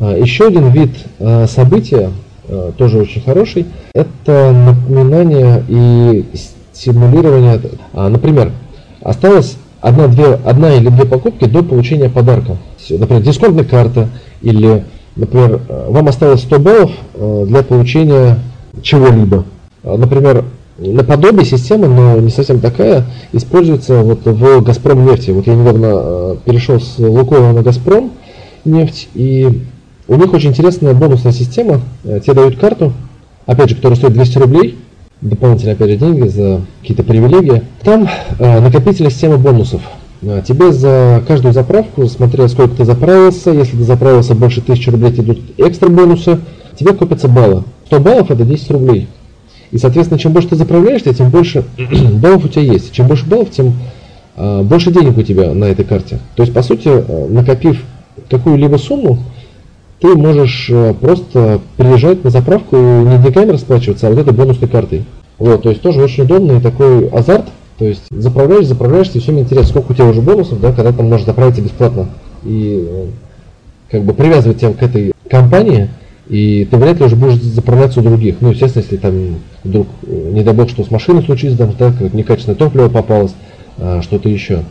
Еще один вид события, тоже очень хороший, это напоминание и стимулирование. Например, осталось одна, две, одна или две покупки до получения подарка. Например, дисконтная карта или, например, вам осталось 100 баллов для получения чего-либо. А, например, наподобие системы, но не совсем такая, используется вот в Газпром нефти. Вот я недавно перешел с Лукойла на Газпром нефть, и у них очень интересная бонусная система. Э, тебе дают карту, опять же, которая стоит 200 рублей, дополнительные, опять же, деньги за какие-то привилегии. Там э, накопительная система бонусов. Э, тебе за каждую заправку, смотря сколько ты заправился, если ты заправился больше 1000 рублей, тебе идут экстра бонусы, тебе копятся баллы. 100 баллов это 10 рублей. И, соответственно, чем больше ты заправляешься, тем больше баллов у тебя есть. Чем больше баллов, тем э, больше денег у тебя на этой карте. То есть, по сути, э, накопив какую-либо сумму, ты можешь э, просто приезжать на заправку и не деньгами расплачиваться, а вот этой бонусной картой. Вот, то есть тоже очень удобный такой азарт. То есть заправляешь, заправляешься, и все мне интересно, сколько у тебя уже бонусов, да, когда там можешь заправиться бесплатно. И э, как бы привязывать тебя к этой компании, и ты вряд ли уже будешь заправляться у других. Ну, естественно, если там вдруг, э, не дай бог, что с машиной случится, да, как некачественное топливо попалось, а, что-то еще.